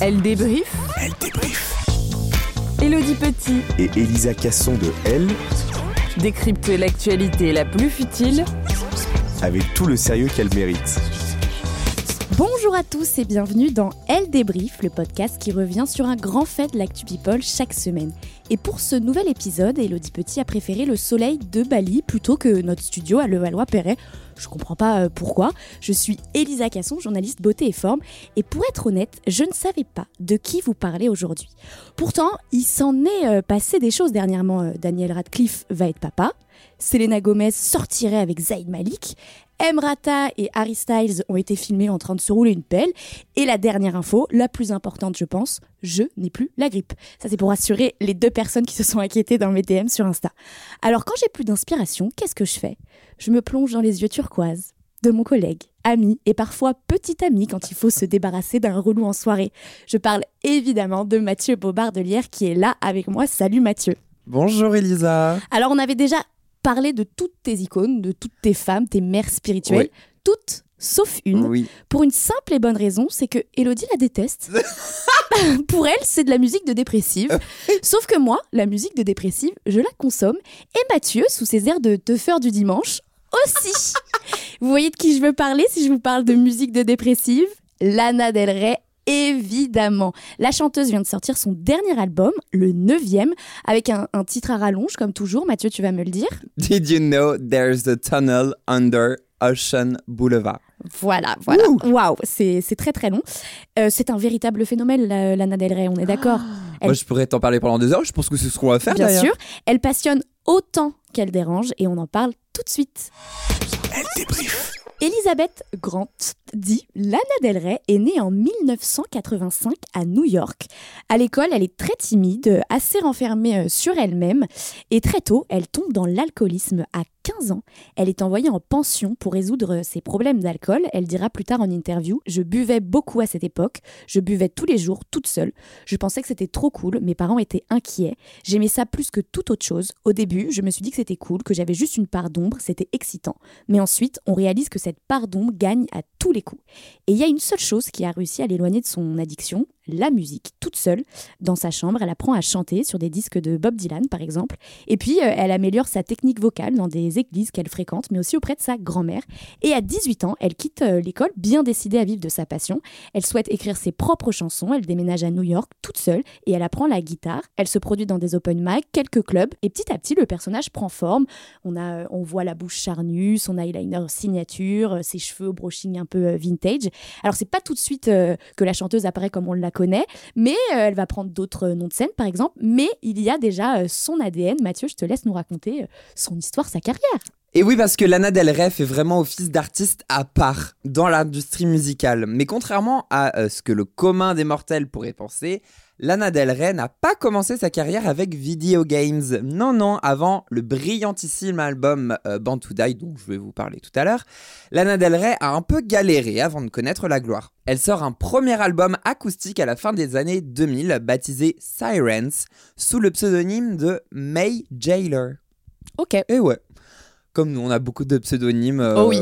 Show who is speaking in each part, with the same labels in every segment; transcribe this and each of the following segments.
Speaker 1: Elle débrief.
Speaker 2: Elle débrief.
Speaker 1: Elodie Petit
Speaker 2: Et Elisa Casson de Elle,
Speaker 1: décrypte l'actualité la plus futile
Speaker 2: avec tout le sérieux qu'elle mérite.
Speaker 3: Bonjour à tous et bienvenue dans Elle débrief, le podcast qui revient sur un grand fait de l'actu people chaque semaine. Et pour ce nouvel épisode, Elodie Petit a préféré le soleil de Bali plutôt que notre studio à Levallois-Perret. Je comprends pas euh, pourquoi. Je suis Elisa Casson, journaliste beauté et forme, et pour être honnête, je ne savais pas de qui vous parlez aujourd'hui. Pourtant, il s'en est euh, passé des choses dernièrement. Euh, Daniel Radcliffe va être papa. Selena Gomez sortirait avec Zayd Malik. Emrata et Harry Styles ont été filmés en train de se rouler une pelle. Et la dernière info, la plus importante je pense, je n'ai plus la grippe. Ça c'est pour rassurer les deux personnes qui se sont inquiétées dans mes DM sur Insta. Alors quand j'ai plus d'inspiration, qu'est-ce que je fais? Je me plonge dans les yeux turquoises de mon collègue, ami et parfois petit ami quand il faut se débarrasser d'un relou en soirée. Je parle évidemment de Mathieu Bobardelière qui est là avec moi. Salut Mathieu.
Speaker 4: Bonjour Elisa.
Speaker 3: Alors on avait déjà parlé de toutes tes icônes, de toutes tes femmes, tes mères spirituelles,
Speaker 4: Oui.
Speaker 3: toutes sauf une.
Speaker 4: Oui.
Speaker 3: Pour une simple et bonne raison, c'est que Elodie la déteste. Pour elle, c'est de la musique de dépressive. Sauf que moi, la musique de dépressive, je la consomme. Et Mathieu, sous ses airs de teufeur du dimanche, aussi. vous voyez de qui je veux parler si je vous parle de musique de dépressive? Lana Del Rey. Évidemment. La chanteuse vient de sortir son dernier album, le neuvième, avec un, un titre à rallonge, comme toujours. Mathieu, tu vas me le dire.
Speaker 4: Did you know there's a tunnel under Ocean Boulevard?
Speaker 3: Voilà, voilà. Waouh, c'est c'est très très long. Euh, c'est un véritable phénomène, la- Lana Del Rey, on est d'accord. Elle-
Speaker 4: Moi, je pourrais t'en parler pendant deux heures. Je pense que c'est ce qu'on va faire
Speaker 3: Bien sûr, elle passionne autant qu'elle dérange et on en parle tout de suite.
Speaker 2: Elle débrief.
Speaker 3: Elisabeth Grant, dit Lana Del Rey, est née en 1985 à New York. À l'école, elle est très timide, assez renfermée euh, sur elle-même et très tôt, elle tombe dans l'alcoolisme. À 15 ans, elle est envoyée en pension pour résoudre ses problèmes d'alcool. Elle dira plus tard en interview Je buvais beaucoup à cette époque, je buvais tous les jours, toute seule. Je pensais que c'était trop cool, mes parents étaient inquiets. J'aimais ça plus que toute autre chose. Au début, je me suis dit que c'était cool, que j'avais juste une part d'ombre, c'était excitant. Mais ensuite, on réalise que cette part d'ombre gagne à tous les coups. Et il y a une seule chose qui a réussi à l'éloigner de son addiction, la musique, toute seule, dans sa chambre. Elle apprend à chanter sur des disques de Bob Dylan, par exemple. Et puis, euh, elle améliore sa technique vocale dans des églises qu'elle fréquente, mais aussi auprès de sa grand-mère. Et à 18 ans, elle quitte euh, l'école, bien décidée à vivre de sa passion. Elle souhaite écrire ses propres chansons. Elle déménage à New York toute seule et elle apprend la guitare. Elle se produit dans des open mic, quelques clubs. Et petit à petit, le personnage prend forme. On, a, euh, on voit la bouche charnue, son eyeliner signature, ses cheveux au brushing un peu euh, vintage. Alors c'est pas tout de suite euh, que la chanteuse apparaît comme on la connaît, mais euh, elle va prendre d'autres noms de scène par exemple. Mais il y a déjà son ADN. Mathieu, je te laisse nous raconter son histoire, sa carrière.
Speaker 4: Et oui, parce que Lana Del Rey fait vraiment office d'artiste à part dans l'industrie musicale. Mais contrairement à ce que le commun des mortels pourrait penser, Lana Del Rey n'a pas commencé sa carrière avec Video Games. Non, non, avant le brillantissime album euh, Born to Die, dont je vais vous parler tout à l'heure, Lana Del Rey a un peu galéré avant de connaître la gloire. Elle sort un premier album acoustique à la fin des années 2000, baptisé Sirens, sous le pseudonyme de May Jailer.
Speaker 3: Ok.
Speaker 4: Et ouais. Comme nous, on a beaucoup de pseudonymes. euh,
Speaker 3: Oh oui.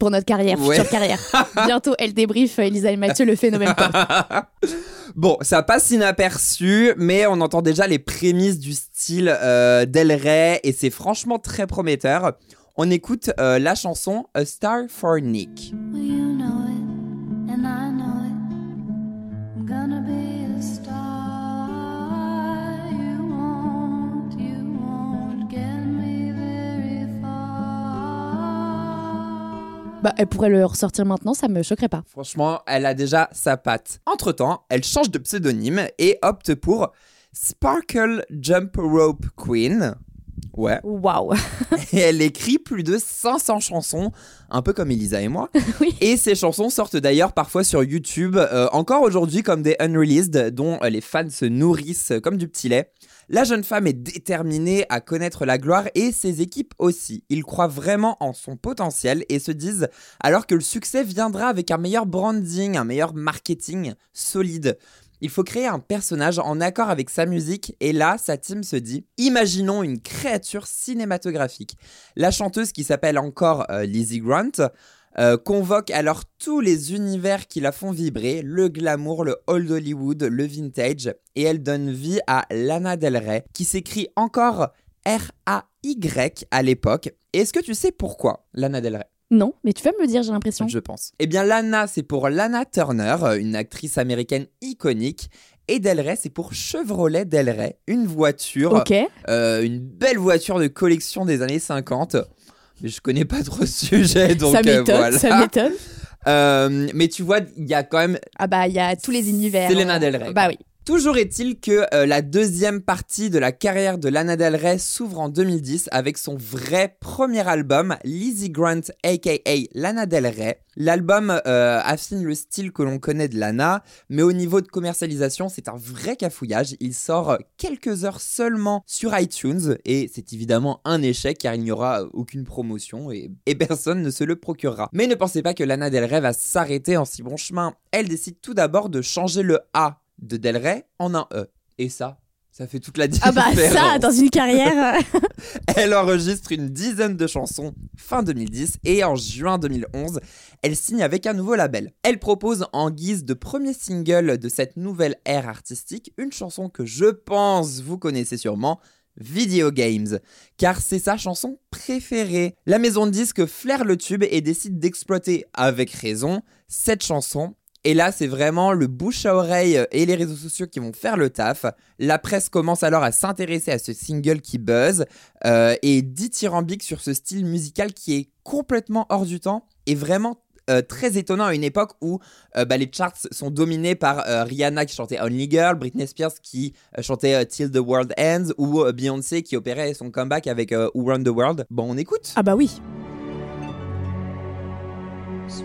Speaker 3: Pour notre carrière,
Speaker 4: Ouais.
Speaker 3: future carrière. Bientôt, elle débrief euh, Elisa et Mathieu le phénomène.
Speaker 4: Bon, ça passe inaperçu, mais on entend déjà les prémices du style euh, d'El Rey et c'est franchement très prometteur. On écoute euh, la chanson A Star for Nick.
Speaker 5: Well, you know
Speaker 3: Bah, elle pourrait le ressortir maintenant, ça me choquerait pas.
Speaker 4: Franchement, elle a déjà sa patte. Entre-temps, elle change de pseudonyme et opte pour Sparkle Jump Rope Queen. Ouais.
Speaker 3: Waouh.
Speaker 4: Et elle écrit plus de 500 chansons, un peu comme Elisa et moi.
Speaker 3: Oui.
Speaker 4: Et ces chansons sortent d'ailleurs parfois sur YouTube, euh, encore aujourd'hui comme des unreleased, dont les fans se nourrissent comme du petit lait. La jeune femme est déterminée à connaître la gloire et ses équipes aussi. Ils croient vraiment en son potentiel et se disent alors que le succès viendra avec un meilleur branding, un meilleur marketing solide. Il faut créer un personnage en accord avec sa musique et là, sa team se dit imaginons une créature cinématographique. La chanteuse qui s'appelle encore euh, Lizzie Grant euh, convoque alors tous les univers qui la font vibrer, le glamour, le old Hollywood, le vintage, et elle donne vie à Lana Del Rey, qui s'écrit encore R-A-Y à l'époque. Est-ce que tu sais pourquoi Lana Del Rey?
Speaker 3: Non, mais tu vas me le dire, j'ai l'impression.
Speaker 4: je pense. Eh bien, Lana, c'est pour Lana Turner, euh, une actrice américaine iconique. Et Del Rey, c'est pour Chevrolet Del Rey, une voiture,
Speaker 3: Ok.
Speaker 4: euh, une belle voiture de collection des années 50. Je connais pas trop ce sujet, donc
Speaker 3: ça
Speaker 4: euh,
Speaker 3: m'étonne,
Speaker 4: voilà.
Speaker 3: ça m'étonne.
Speaker 4: Euh, mais tu vois, il y a quand même
Speaker 3: Ah bah, il y a tous les univers.
Speaker 4: Selena Del Rey.
Speaker 3: Bah oui.
Speaker 4: Toujours est-il que euh, la deuxième partie de la carrière de Lana Del Rey s'ouvre en 2010 avec son vrai premier album, Lizzie Grant aka Lana Del Rey. L'album euh, affine le style que l'on connaît de Lana, mais au niveau de commercialisation, c'est un vrai cafouillage. Il sort quelques heures seulement sur iTunes et c'est évidemment un échec car il n'y aura aucune promotion et, et personne ne se le procurera. Mais ne pensez pas que Lana Del Rey va s'arrêter en si bon chemin. Elle décide tout d'abord de changer le A de Del Rey en un E. Et ça, ça fait toute la
Speaker 3: Ah
Speaker 4: différence.
Speaker 3: bah ça, dans une carrière. euh,
Speaker 4: Elle enregistre une dizaine de chansons fin 2010 et en juin 2011, elle signe avec un nouveau label. Elle propose en guise de premier single de cette nouvelle ère artistique une chanson que je pense vous connaissez sûrement, Video Games, car c'est sa chanson préférée. La maison de disques flaire le tube et décide d'exploiter avec raison cette chanson. Et là, c'est vraiment le bouche à oreille et les réseaux sociaux qui vont faire le taf. La presse commence alors à s'intéresser à ce single qui buzz euh, et dithyrambique sur ce style musical qui est complètement hors du temps et vraiment euh, très étonnant à une époque où euh, bah, les charts sont dominés par euh, Rihanna qui chantait Only Girl, Britney Spears qui euh, chantait euh, Till the World Ends ou euh, Beyoncé qui opérait son comeback avec euh, Who Run the World. Bon, on écoute.
Speaker 3: Ah bah oui.
Speaker 5: The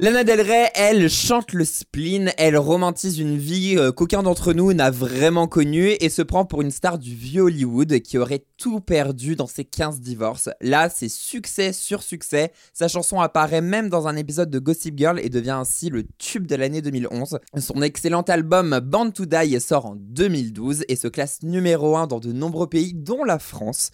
Speaker 4: Lana Del Rey, elle chante le spleen, elle romantise une vie euh, qu'aucun d'entre nous n'a vraiment connue et se prend pour une star du vieux Hollywood qui aurait tout perdu dans ses 15 divorces. Là, c'est succès sur succès. Sa chanson apparaît même dans un épisode de Gossip Girl et devient ainsi le tube de l'année 2011. Son excellent album Band to Die sort en 2012 et se classe numéro 1 dans de nombreux pays dont la France.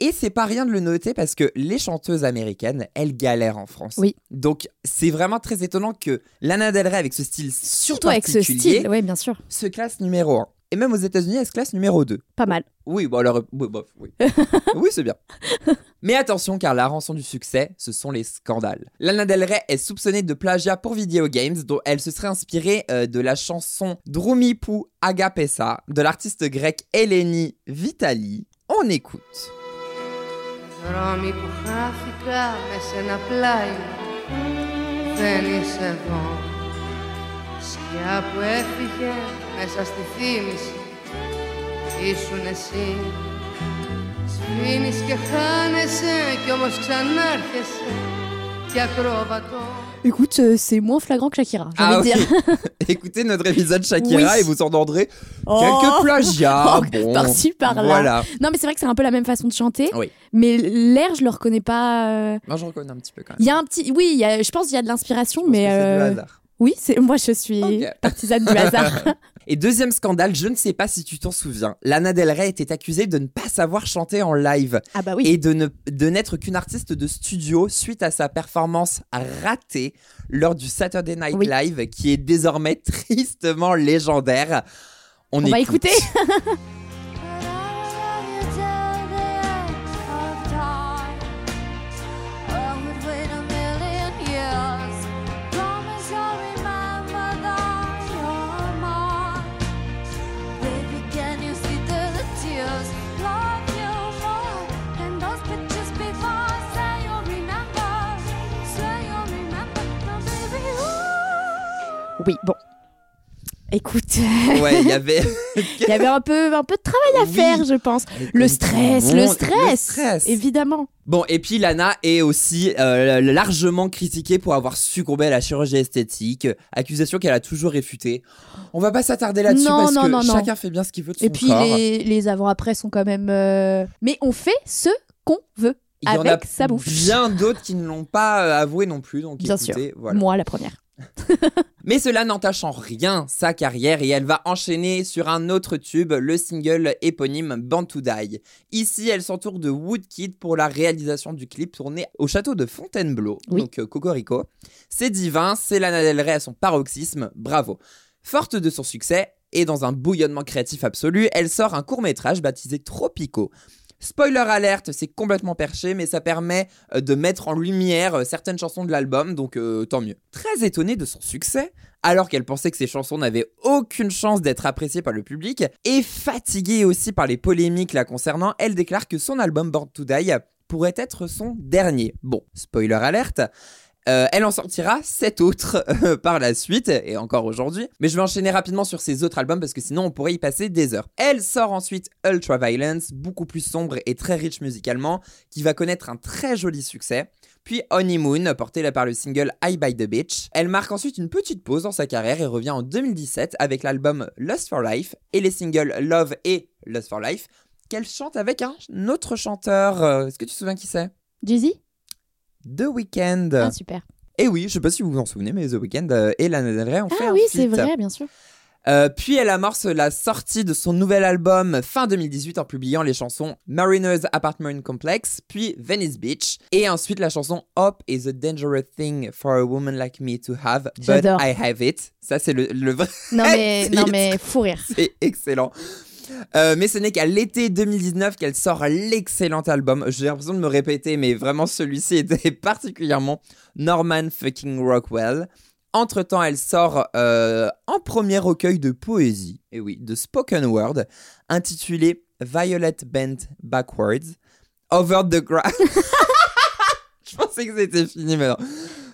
Speaker 4: Et c'est pas rien de le noter parce que les chanteuses américaines, elles galèrent en France.
Speaker 3: Oui.
Speaker 4: Donc c'est vraiment très étonnant que Lana Del Rey avec ce style
Speaker 3: Surtout avec ce style, oui, bien sûr.
Speaker 4: se classe numéro 1. Et même aux États-Unis, elle se classe numéro 2.
Speaker 3: Pas mal.
Speaker 4: Oui, bon alors, oui, bof, oui. oui, c'est bien. Mais attention, car la rançon du succès, ce sont les scandales. Lana Del Rey est soupçonnée de plagiat pour video games, dont elle se serait inspirée euh, de la chanson Drumipu Agapesa de l'artiste grec Eleni Vitali. On écoute.
Speaker 5: Δρόμοι που χάθηκα με σε ένα πλάι. Μου Δεν είσαι εδώ. Σκιά που έφυγε μέσα στη θύμηση. Ήσουν εσύ. Σβήνεις και χάνεσαι κι όμως ξανάρχεσαι. Κι ακρόβατο
Speaker 3: Écoute, euh, c'est moins flagrant que Shakira, j'ai
Speaker 4: Ah
Speaker 3: envie de dire.
Speaker 4: Écoutez notre épisode Shakira
Speaker 3: Oui.
Speaker 4: et vous entendrez
Speaker 3: Oh.
Speaker 4: quelques plagiats.
Speaker 3: Oh,
Speaker 4: bon,
Speaker 3: par-ci, par-là.
Speaker 4: Voilà.
Speaker 3: Non, mais c'est vrai que c'est un peu la même façon de chanter.
Speaker 4: Oui.
Speaker 3: Mais l'air, je le reconnais pas. euh.
Speaker 4: Moi, je reconnais un petit peu quand même.
Speaker 3: Il y a un petit. Oui, il y a- je pense qu'il y a de l'inspiration,
Speaker 4: Je pense
Speaker 3: mais.
Speaker 4: que c'est du
Speaker 3: euh,
Speaker 4: hasard.
Speaker 3: Oui, c'est moi, je suis partisane du hasard.
Speaker 4: Et deuxième scandale, je ne sais pas si tu t'en souviens, Lana Del Rey était accusée de ne pas savoir chanter en live
Speaker 3: ah bah oui.
Speaker 4: et de ne de n'être qu'une artiste de studio suite à sa performance ratée lors du Saturday Night
Speaker 3: Oui.
Speaker 4: Live qui est désormais tristement légendaire. On,
Speaker 3: On va
Speaker 4: écoute.
Speaker 3: écouter. Oui, bon. Écoute,
Speaker 4: Ouais, il y avait
Speaker 3: il y avait un peu, un peu de travail à
Speaker 4: Oui.
Speaker 3: faire, je pense. Le stress, le stress,
Speaker 4: stress.
Speaker 3: évidemment.
Speaker 4: Bon, et puis Lana est aussi euh, largement critiquée pour avoir succombé à la chirurgie esthétique, accusation qu'elle a toujours réfutée. On va pas s'attarder là-dessus
Speaker 3: Non,
Speaker 4: parce
Speaker 3: non,
Speaker 4: que
Speaker 3: non, non.
Speaker 4: chacun fait bien ce qu'il veut de son
Speaker 3: Et puis
Speaker 4: corps.
Speaker 3: les, les avant-après sont quand même. euh, Mais on fait ce qu'on veut
Speaker 4: Il y en
Speaker 3: avec
Speaker 4: a
Speaker 3: sa bouffe.
Speaker 4: bien d'autres qui ne l'ont pas euh, avoué non plus, donc
Speaker 3: Bien
Speaker 4: écoutez, voilà.
Speaker 3: Moi, la première.
Speaker 4: Mais cela n'entache en rien sa carrière et elle va enchaîner sur un autre tube, le single éponyme Born to Die. Ici, elle s'entoure de Woodkid pour la réalisation du clip tourné au château de Fontainebleau,
Speaker 3: Oui.
Speaker 4: donc euh, Cocorico. C'est divin, c'est Lana Del Rey à son paroxysme, bravo. Forte de son succès et dans un bouillonnement créatif absolu, elle sort un court-métrage baptisé Tropico. Spoiler alerte, c'est complètement perché, mais ça permet euh, de mettre en lumière euh, certaines chansons de l'album, donc euh, tant mieux. Très étonnée de son succès, alors qu'elle pensait que ses chansons n'avaient aucune chance d'être appréciées par le public, et fatiguée aussi par les polémiques la concernant, elle déclare que son album Born to Die pourrait être son dernier. Bon, spoiler alerte. Euh, elle en sortira sept autres euh, par la suite, et encore aujourd'hui. Mais je vais enchaîner rapidement sur ses autres albums parce que sinon on pourrait y passer des heures. Elle sort ensuite Ultraviolence, beaucoup plus sombre et très riche musicalement, qui va connaître un très joli succès. Puis Honeymoon, porté là par le single I by the Beach. Elle marque ensuite une petite pause dans sa carrière et revient en 2017 avec l'album Lust for Life et les singles Love et Lust for Life, qu'elle chante avec un autre chanteur. Euh, Est-ce que tu te souviens qui c'est?
Speaker 3: Jay-Z?
Speaker 4: The Weeknd.
Speaker 3: Ah, super.
Speaker 4: Et oui, je sais pas si vous vous en souvenez, mais The Weeknd euh, et Lana Del Rey ont fait
Speaker 3: Ah
Speaker 4: un
Speaker 3: oui, c'est vrai, bien sûr.
Speaker 4: Euh, puis elle amorce la sortie de son nouvel album fin 2018 en publiant les chansons Mariner's Apartment Complex, puis Venice Beach, et ensuite la chanson Hope is a dangerous thing for a woman like me to have, but. I have it. Ça c'est le, le vrai,
Speaker 3: Non mais, non mais, fou rire.
Speaker 4: c'est excellent. Euh, mais ce n'est qu'à l'été 2019 qu'elle sort l'excellent album. J'ai l'impression de me répéter, mais vraiment celui-ci était particulièrement Norman fucking Rockwell. Entre-temps, elle sort euh, un premier recueil de poésie, et oui, de spoken word, intitulé Violet Bent Backwards, Over the Grass. Je pensais que c'était fini maintenant.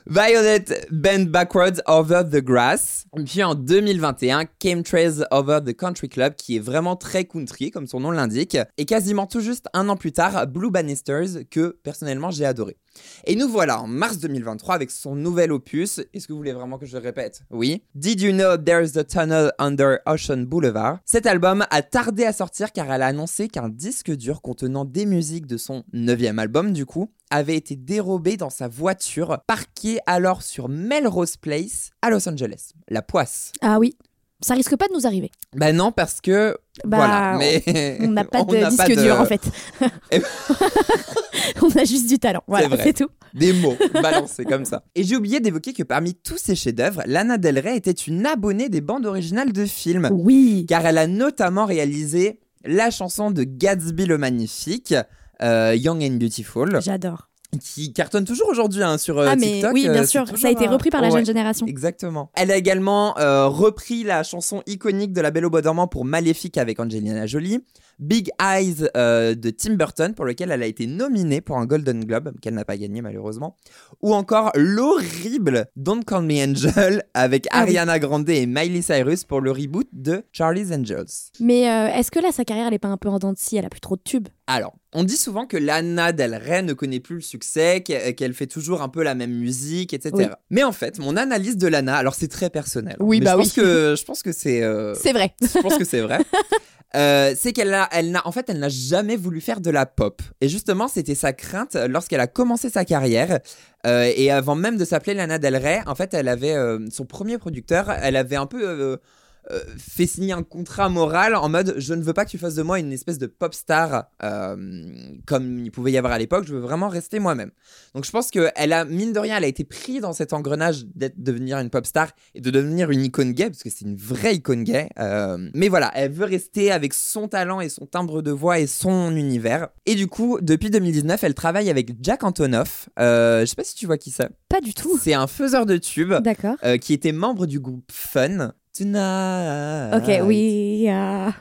Speaker 4: Violet Bend Backwards Over the Grass. Puis en 2021, Chemtrails Over the Country Club, qui est vraiment très country, comme son nom l'indique. Et quasiment tout juste un an plus tard, Blue Bannisters, que personnellement j'ai adoré. Et nous voilà en mars 2023 avec son nouvel opus. Est-ce que vous voulez vraiment que je le répète? Oui. Did you know there's a tunnel under Ocean Boulevard? Cet album a tardé à sortir car elle a annoncé qu'un disque dur contenant des musiques de son neuvième album du coup avait été dérobé dans sa voiture parquée alors sur Melrose Place à Los Angeles. La poisse.
Speaker 3: Ah oui. Ça risque pas de nous arriver.
Speaker 4: Bah non, parce que.
Speaker 3: Bah,
Speaker 4: voilà. Mais
Speaker 3: On n'a pas de disque
Speaker 4: pas de-
Speaker 3: dur en fait.
Speaker 4: Eh
Speaker 3: On a juste du talent. Voilà,
Speaker 4: vrai.
Speaker 3: c'est tout.
Speaker 4: Des mots balancés comme ça. Et j'ai oublié d'évoquer que parmi tous ces chefs-d'œuvre, Lana Del Rey était une abonnée des bandes originales de films.
Speaker 3: Oui.
Speaker 4: Car elle a notamment réalisé la chanson de Gatsby le Magnifique, euh, Young and Beautiful,
Speaker 3: J'adore.
Speaker 4: Qui cartonne toujours aujourd'hui hein, sur euh,
Speaker 3: ah mais
Speaker 4: TikTok.
Speaker 3: oui,
Speaker 4: euh,
Speaker 3: bien sûr,
Speaker 4: toujours,
Speaker 3: ça a été repris par la jeune génération.
Speaker 4: Exactement. Elle a également euh, repris la chanson iconique de La Belle au Bois dormant pour Maléfique avec Angelina Jolie. Big Eyes euh, de Tim Burton pour lequel elle a été nominée pour un Golden Globe qu'elle n'a pas gagné malheureusement. Ou encore l'horrible Don't Call Me Angel avec
Speaker 3: Ah.
Speaker 4: Ariana Grande et Miley Cyrus pour le reboot de Charlie's Angels.
Speaker 3: Mais euh, est-ce que là, sa carrière, elle est pas un peu en dents de scie? Elle a plus trop de tubes.
Speaker 4: Alors, on dit souvent que Lana Del Rey ne connaît plus le succès, qu'e- qu'elle fait toujours un peu la même musique, etc.
Speaker 3: Oui.
Speaker 4: Mais en fait, mon analyse de Lana, alors c'est très personnel.
Speaker 3: Oui,
Speaker 4: mais
Speaker 3: bah
Speaker 4: je
Speaker 3: oui.
Speaker 4: pense que je pense que c'est euh,
Speaker 3: C'est vrai.
Speaker 4: je pense que c'est vrai. Euh, c'est qu'elle a, elle n'a, en fait, elle n'a jamais voulu faire de la pop. Et justement, c'était sa crainte lorsqu'elle a commencé sa carrière. Euh, et avant même de s'appeler Lana Del Rey, en fait, elle avait euh, son premier producteur. Elle avait un peu euh, fait signer un contrat moral en mode je ne veux pas que tu fasses de moi une espèce de pop star euh, comme il pouvait y avoir à l'époque. Je veux vraiment rester moi-même. Donc je pense que elle a mine de rien, elle a été prise dans cet engrenage d'être devenir une pop star et de devenir une icône gay parce que c'est une vraie icône gay. Euh, mais voilà, elle veut rester avec son talent et son timbre de voix et son univers. Et du coup, depuis 2019, elle travaille avec Jack Antonoff. Je sais pas si tu vois qui c'est.
Speaker 3: Pas du tout.
Speaker 4: C'est un faiseur de tubes
Speaker 3: D'accord.
Speaker 4: qui était membre du groupe Fun. Tonight.
Speaker 3: Ok, oui.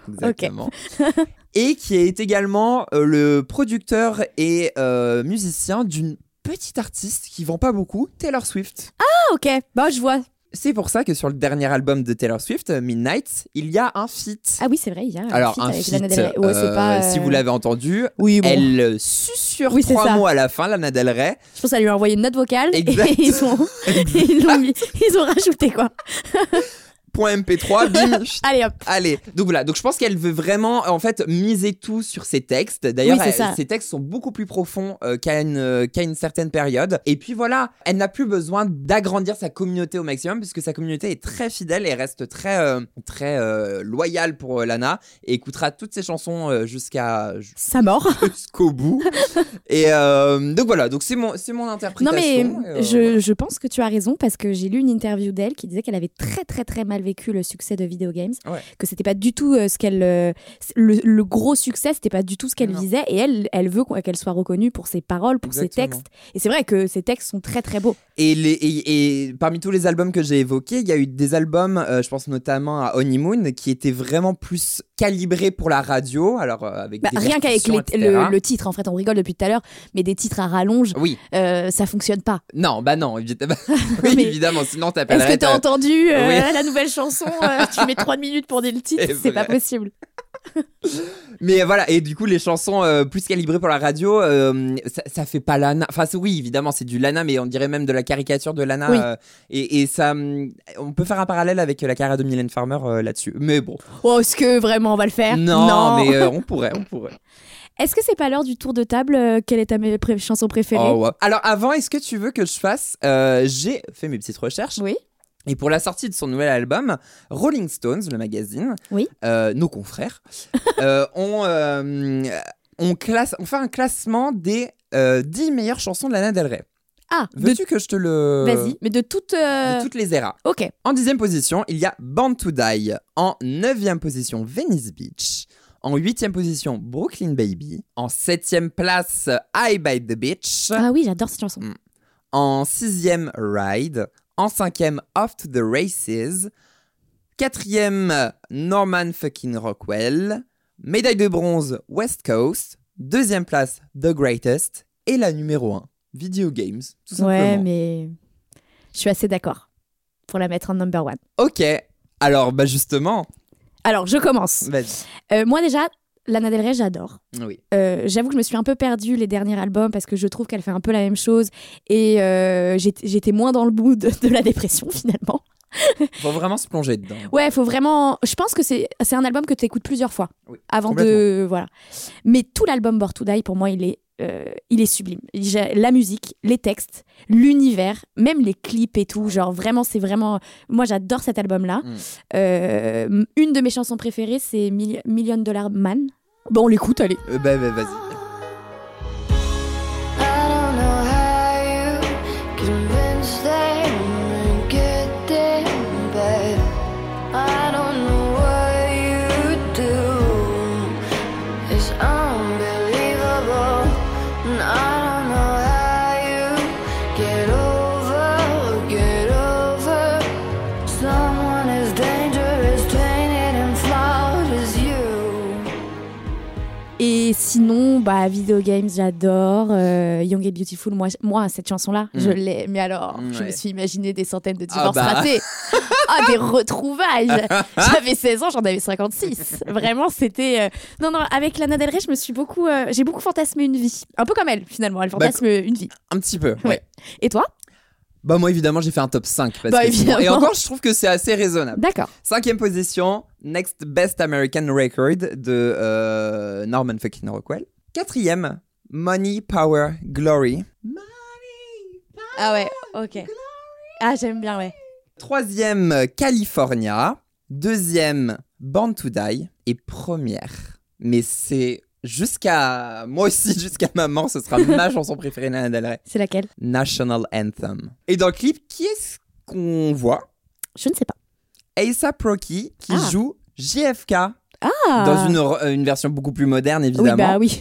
Speaker 4: Exactement. et qui est également euh, le producteur et euh, musicien d'une petite artiste qui vend pas beaucoup, Taylor Swift.
Speaker 3: Ah, ok. Bah, je vois.
Speaker 4: C'est pour ça que sur le dernier album de Taylor Swift, Midnight, il y a un feat.
Speaker 3: Ah oui, c'est vrai, il y a
Speaker 4: Alors
Speaker 3: feat
Speaker 4: un
Speaker 3: avec
Speaker 4: feat,
Speaker 3: Lana Del Rey. Ouais, c'est
Speaker 4: euh,
Speaker 3: pas,
Speaker 4: si
Speaker 3: euh,
Speaker 4: vous l'avez entendu,
Speaker 3: Oui, bon.
Speaker 4: elle euh, susurre
Speaker 3: Oui,
Speaker 4: trois
Speaker 3: ça.
Speaker 4: mots à la fin, Lana Del Rey.
Speaker 3: Je pense qu'elle lui a envoyé une note vocale
Speaker 4: Exact.
Speaker 3: et ils ont, ils, mis- ils ont rajouté quoi.
Speaker 4: Point MP3, bim,
Speaker 3: Allez hop.
Speaker 4: Allez, donc voilà, donc je pense qu'elle veut vraiment en fait miser tout sur ses textes. D'ailleurs,
Speaker 3: Oui,
Speaker 4: ses textes sont beaucoup plus profonds euh, qu'à une, euh, qu'à une certaine période. Et puis voilà, elle n'a plus besoin d'agrandir sa communauté au maximum puisque sa communauté est très fidèle et reste très euh, très loyale pour Lana et écoutera toutes ses chansons jusqu'à
Speaker 3: Sa mort.
Speaker 4: jusqu'au bout. et donc voilà, donc c'est mon c'est mon
Speaker 3: Non
Speaker 4: interprétation.
Speaker 3: mais
Speaker 4: et, euh,
Speaker 3: je, je pense que tu as raison parce que j'ai lu une interview d'elle qui disait qu'elle avait très très très mal vécu le succès de Video Games,
Speaker 4: Ouais.
Speaker 3: que c'était pas du tout euh, ce qu'elle euh, le, le gros succès, c'était pas du tout ce qu'elle visait et elle elle veut qu'elle soit reconnue pour ses paroles, pour ses textes et c'est vrai que ses textes sont très très beaux.
Speaker 4: Et, les, et, et parmi tous les albums que j'ai évoqués, il y a eu des albums, euh, je pense notamment à Honeymoon, qui étaient vraiment plus calibrés pour la radio. Alors, avec
Speaker 3: Bah, rien qu'avec le, le titre, en fait, on rigole depuis tout à l'heure, mais des titres à rallonge,
Speaker 4: Oui,
Speaker 3: ça fonctionne pas.
Speaker 4: non, bah non, évidemment. oui,
Speaker 3: Mais-
Speaker 4: évidemment, sinon
Speaker 3: Est-ce que t'as
Speaker 4: ta-
Speaker 3: entendu
Speaker 4: Oui.
Speaker 3: la nouvelle chanson euh, Tu mets 3 minutes pour dire le titre,
Speaker 4: C'est
Speaker 3: pas possible.
Speaker 4: Mais voilà, et du coup, les chansons euh, plus calibrées pour la radio, euh, ça, ça fait pas Lana. Enfin, oui, évidemment, c'est du Lana, mais on dirait même de la caricature de Lana.
Speaker 3: Oui.
Speaker 4: euh, et, et ça, hum, on peut faire un parallèle avec la carrière de Mylène Farmer là-dessus. Mais bon,
Speaker 3: Oh, est-ce que vraiment on va le faire?
Speaker 4: Non, mais on pourrait, on pourrait.
Speaker 3: Est-ce que c'est pas l'heure du tour de table euh, Quelle est ta pré- chanson préférée?
Speaker 4: Oh, ouais. Alors avant, est-ce que tu veux que je fasse euh, J'ai fait mes petites recherches.
Speaker 3: Oui.
Speaker 4: Et pour la sortie de son nouvel album, Rolling Stones, le magazine,
Speaker 3: Oui.
Speaker 4: euh, nos confrères, euh, ont, euh, on, classe, on fait un classement des euh, 10 meilleures chansons de Lana Del Rey.
Speaker 3: Ah, de...
Speaker 4: Veux-tu que je te le...
Speaker 3: vas-y, mais de toutes. euh,
Speaker 4: De toutes les eras.
Speaker 3: Ok.
Speaker 4: En dixième position, il y a Born to Die. En neuvième position, Venice Beach. En huitième position, Brooklyn Baby. En septième place, I by the Beach.
Speaker 3: Ah oui, j'adore cette chanson.
Speaker 4: En sixième, Ride. En cinquième, Off to the Races. Quatrième, Norman fucking Rockwell. Médaille de bronze, West Coast. Deuxième place, The Greatest. Et la numéro 1, Video Games, tout simplement.
Speaker 3: Ouais, mais je suis assez d'accord pour la mettre en number one.
Speaker 4: Ok, alors bah justement,
Speaker 3: Alors, je commence. Euh, moi déjà, Lana Del Rey, j'adore.
Speaker 4: Oui.
Speaker 3: Euh, J'avoue que je me suis un peu perdue les derniers albums parce que je trouve qu'elle fait un peu la même chose et euh, j'étais moins dans le bout de, de la dépression finalement.
Speaker 4: Faut vraiment se plonger dedans.
Speaker 3: Ouais, faut vraiment. Je pense que c'est un album que tu écoutes plusieurs fois
Speaker 4: Oui,
Speaker 3: avant de voilà. Mais tout l'album Born to Die pour moi il est euh, il est sublime. La musique, les textes, l'univers, même les clips et tout. Genre, vraiment, c'est vraiment. Moi, j'adore cet album-là.
Speaker 4: Mm.
Speaker 3: Euh, une de mes chansons préférées, c'est Mil- Million Dollar Man. Bon, on l'écoute, allez.
Speaker 4: Euh, bah, bah, vas-y.
Speaker 3: Sinon, bah, Video Games, j'adore. Euh, Young and Beautiful, moi, moi cette chanson-là,
Speaker 4: Mm.
Speaker 3: je l'ai. Mais alors, je me suis imaginé des centaines de
Speaker 4: Ah
Speaker 3: divorces
Speaker 4: bah.
Speaker 3: ratés. Ah, des retrouvailles. J'avais 16 ans, j'en avais 56. Vraiment, c'était. euh, Non, non, avec Lana Del Rey, je me suis beaucoup. euh, J'ai beaucoup fantasmé une vie. Un peu comme elle, finalement. Elle fantasme une vie.
Speaker 4: Un petit peu, ouais.
Speaker 3: Ouais. Et toi?
Speaker 4: Bah, moi, évidemment, j'ai fait un top 5. Parce
Speaker 3: Bah,
Speaker 4: que Et encore, je trouve que c'est assez raisonnable.
Speaker 3: D'accord.
Speaker 4: Cinquième position, Next Best American Record de euh, Norman fucking Rockwell. Quatrième, Money, Power, Glory.
Speaker 3: Ah ouais, ok. Ah, j'aime bien, ouais.
Speaker 4: Troisième, California. Deuxième, Born to Die. Et première, mais c'est jusqu'à moi aussi, jusqu'à ma mort, ce sera ma chanson préférée de Lana Del Rey.
Speaker 3: C'est laquelle?
Speaker 4: National Anthem. Et dans le clip, qui est-ce qu'on voit?
Speaker 3: Je ne sais pas.
Speaker 4: A$AP Rocky qui
Speaker 3: Ah.
Speaker 4: joue JFK
Speaker 3: Ah
Speaker 4: dans une, euh, une version beaucoup plus moderne
Speaker 3: Oui,
Speaker 4: évidemment.
Speaker 3: bah oui.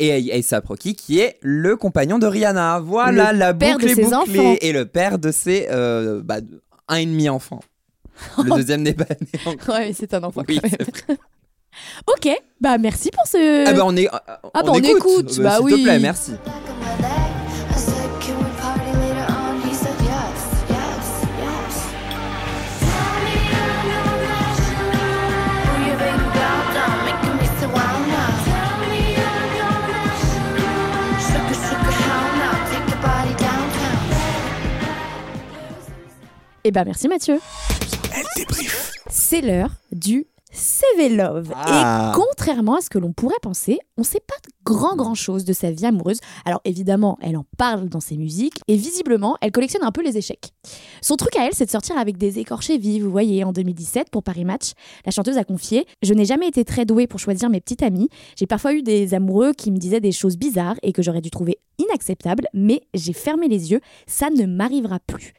Speaker 4: Et A$AP Rocky qui est le compagnon de Rihanna. Voilà,
Speaker 3: Le
Speaker 4: la
Speaker 3: père
Speaker 4: boucle
Speaker 3: de ses
Speaker 4: bouclée.
Speaker 3: enfants.
Speaker 4: Et le père de ses euh, bah, un et demi enfants. Le deuxième n'est pas né.
Speaker 3: Ouais, mais c'est un enfant
Speaker 4: Oui,
Speaker 3: quand même. Ok, bah merci pour ce.
Speaker 4: Ah bah on est.
Speaker 3: Ah bah, on écoute, bah
Speaker 4: S'il
Speaker 3: oui.
Speaker 4: te plaît, merci.
Speaker 3: Eh ben merci Mathieu. C'est l'heure du CV Love.
Speaker 4: Ah.
Speaker 3: Et contrairement à ce que l'on pourrait penser, on sait pas grand grand chose de sa vie amoureuse. Alors évidemment, elle en parle dans ses musiques et visiblement, elle collectionne un peu les échecs. Son truc à elle, c'est de sortir avec des écorchés vifs. Vous voyez, en 2017, pour Paris Match, la chanteuse a confié Je n'ai jamais été très douée pour choisir mes petites amies. J'ai parfois eu des amoureux qui me disaient des choses bizarres et que j'aurais dû trouver inacceptables, mais j'ai fermé les yeux. Ça ne m'arrivera plus.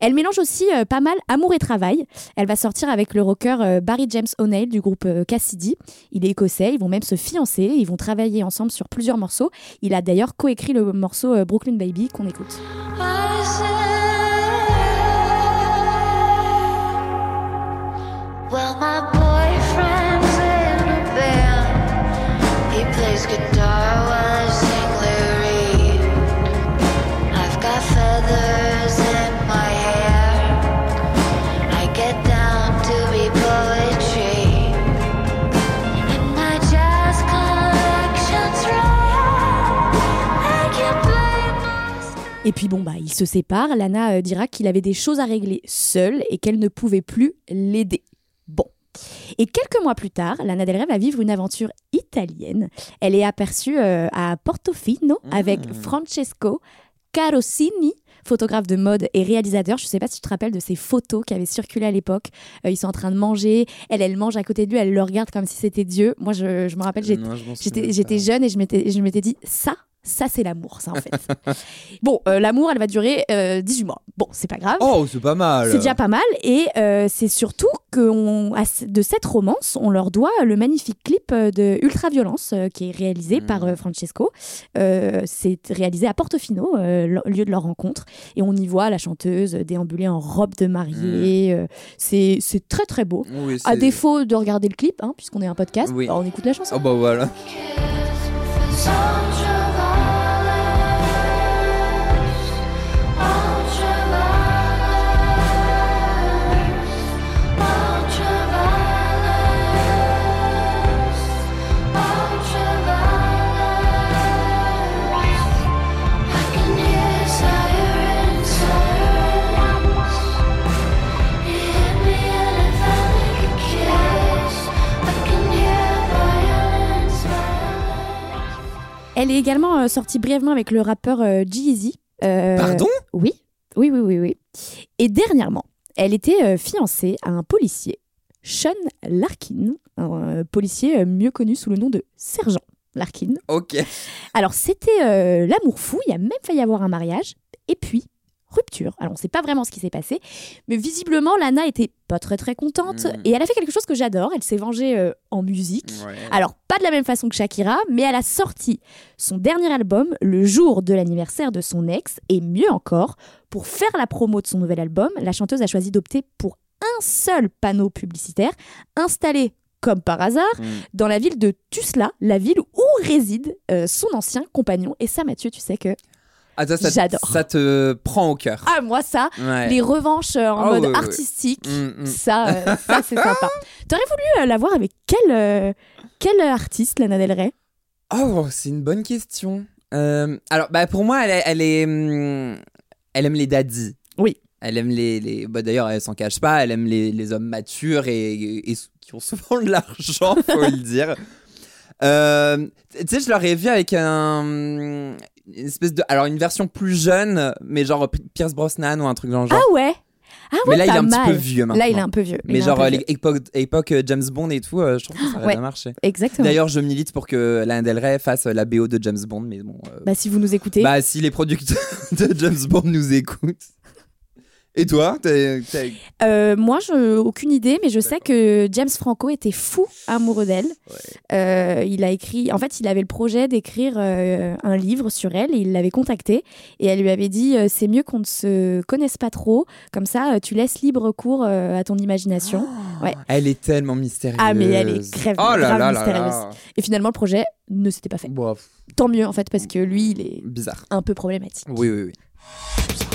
Speaker 3: Elle mélange aussi euh, pas mal amour et travail. Elle va sortir avec le rocker euh, Barry James O'Neill du groupe euh, Cassidy. Il est écossais, ils vont même se fiancer, ils vont travailler ensemble sur plusieurs morceaux. Il a d'ailleurs coécrit le morceau Brooklyn Baby qu'on écoute. Puis bon, bah, ils se séparent. Lana euh, dira qu'il avait des choses à régler seul et qu'elle ne pouvait plus l'aider. Bon. Et quelques mois plus tard, Lana Del Rey va vivre une aventure italienne. Elle est aperçue euh, à Portofino avec Francesco Carosini, photographe de mode et réalisateur. Je ne sais pas si tu te rappelles de ces photos qui avaient circulé à l'époque. Euh, ils sont en train de manger. Elle, elle mange à côté de lui. Elle le regarde comme si c'était Dieu. Moi, je, je me rappelle, j'étais jeune et je m'étais dit ça ça c'est l'amour ça en fait. bon euh, l'amour elle va durer euh, 18 mois. Bon c'est pas grave.
Speaker 4: Oh, c'est pas mal.
Speaker 3: C'est déjà pas mal et euh, c'est surtout que on, de cette romance, on leur doit le magnifique clip euh, de Ultraviolence euh, qui est réalisé
Speaker 4: Mm.
Speaker 3: par euh, Francesco. Euh, c'est réalisé à Portofino, euh, le lieu de leur rencontre, et on y voit la chanteuse déambuler en robe de mariée. euh, c'est très très beau.
Speaker 4: Oui,
Speaker 3: À défaut de regarder le clip, hein, puisqu'on est un podcast,
Speaker 4: Oui.
Speaker 3: bah, on écoute la chanson.
Speaker 4: Oh bah voilà.
Speaker 3: Elle est également euh, sortie brièvement avec le rappeur euh, G-Eazy. Euh,
Speaker 4: Pardon?
Speaker 3: Oui, oui, oui, oui, oui. Et dernièrement, elle était fiancée à un policier, Sean Larkin, un policier mieux connu sous le nom de Sergent Larkin.
Speaker 4: Ok.
Speaker 3: Alors, c'était euh, l'amour fou, il y a même failli y avoir un mariage, et puis rupture. Alors, on ne sait pas vraiment ce qui s'est passé, mais visiblement, Lana était pas très très contente,
Speaker 4: Mm.
Speaker 3: et elle a fait quelque chose que j'adore, elle s'est vengée euh, en musique.
Speaker 4: Ouais.
Speaker 3: Alors, pas de la même façon que Shakira, mais elle a sorti son dernier album le jour de l'anniversaire de son ex, et mieux encore, pour faire la promo de son nouvel album, la chanteuse a choisi d'opter pour un seul panneau publicitaire installé comme par hasard,
Speaker 4: Mm.
Speaker 3: dans la ville de Tusla, la ville où réside euh, son ancien compagnon. Et ça, Mathieu, tu sais que.
Speaker 4: Ah, ça,
Speaker 3: J'adore.
Speaker 4: ça te prend au cœur.
Speaker 3: Ah, moi, ça,
Speaker 4: Ouais.
Speaker 3: les revanches euh, en
Speaker 4: Ah,
Speaker 3: mode artistique,
Speaker 4: Mm, mm.
Speaker 3: ça, euh, ça c'est sympa. T'aurais voulu euh, la voir avec quel, euh, quel artiste, Lana Del Rey?
Speaker 4: Oh, c'est une bonne question. Alors, bah, pour moi, elle elle est, hum, elle aime les daddies.
Speaker 3: Oui.
Speaker 4: Elle aime les, les... bah, d'ailleurs, elle s'en cache pas. Elle aime les, les hommes matures et, et- et qui ont souvent de l'argent, faut le dire. Euh, tu sais, je l'aurais vu avec un, une espèce de, alors une version plus jeune, mais genre Pierce Brosnan ou un truc dans le genre.
Speaker 3: Ah ouais Ah
Speaker 4: mais
Speaker 3: ouais,
Speaker 4: là, il est un
Speaker 3: mal.
Speaker 4: petit peu vieux maintenant.
Speaker 3: Là, il est un peu vieux.
Speaker 4: Mais genre euh, l'époque époque euh, James Bond et tout, euh, je trouve que ça aurait
Speaker 3: Ouais.
Speaker 4: bien marché.
Speaker 3: Exactement.
Speaker 4: D'ailleurs, je milite pour que Lana Del Rey fasse la BO de James Bond, mais bon. euh,
Speaker 3: Bah, si vous nous écoutez.
Speaker 4: bah, si les producteurs de James Bond nous écoutent. Et toi
Speaker 3: Euh, moi, je aucune idée, mais je sais que James Franco était fou amoureux d'elle. Euh, il a écrit, en fait, il avait le projet d'écrire euh, un livre sur elle et il l'avait contacté et elle lui avait dit c'est mieux qu'on ne se connaisse pas trop, comme ça tu laisses libre cours à ton imagination. Ouais.
Speaker 4: Elle est tellement mystérieuse.
Speaker 3: Ah, mais elle est
Speaker 4: oh là
Speaker 3: grave
Speaker 4: là là
Speaker 3: mystérieuse.
Speaker 4: là.
Speaker 3: Et finalement, le projet ne s'était pas fait. Tant mieux en fait parce que lui, il est
Speaker 4: bizarre.
Speaker 3: un peu problématique.
Speaker 4: Oui, oui, oui.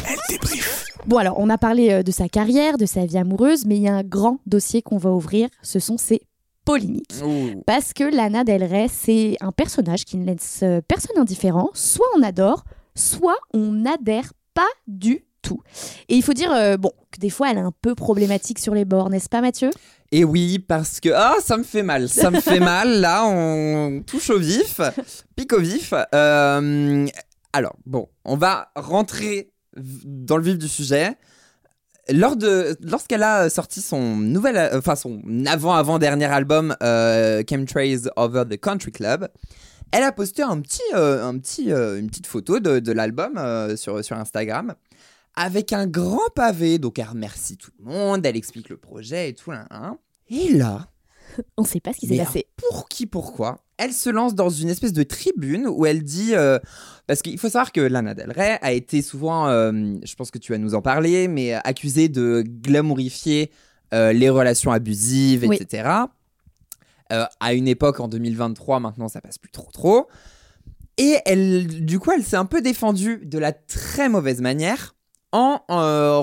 Speaker 2: Elle débrief.
Speaker 3: Bon, alors, on a parlé euh, de sa carrière, de sa vie amoureuse, mais il y a un grand dossier qu'on va ouvrir. Ce sont ses polémiques.
Speaker 4: Ouh.
Speaker 3: Parce que Lana Del Rey, c'est un personnage qui ne laisse euh, personne indifférent. Soit on adore, soit on n'adhère pas du tout. Et il faut dire, euh, bon, que des fois, elle est un peu problématique sur les bords, n'est-ce pas, Mathieu?
Speaker 4: Et oui, parce que. Ah, ça me fait mal. Ça me fait mal. Là, on touche au vif. Pique au vif. Euh, alors, bon, on va rentrer dans le vif du sujet. Lors de, lorsqu'elle a sorti son nouvel, euh, enfin son avant-avant-dernier album, euh, Chemtrails Over the Country Club, elle a posté un petit, euh, un petit, euh, une petite photo de, de l'album sur, sur Instagram avec un grand pavé. Donc elle remercie tout le monde, elle explique le projet et tout. Là, hein. Et là,
Speaker 3: On ne sait pas ce qui s'est passé.
Speaker 4: pour qui, pourquoi Elle se lance dans une espèce de tribune où elle dit. euh, parce qu'il faut savoir que Lana Del Rey a été souvent, euh, je pense que tu vas nous en parler, mais accusée de glamourifier euh, les relations abusives,
Speaker 3: Oui.
Speaker 4: etc. À une époque, en 2023, maintenant, ça passe plus trop trop. Et elle, du coup, elle s'est un peu défendue de la très mauvaise manière en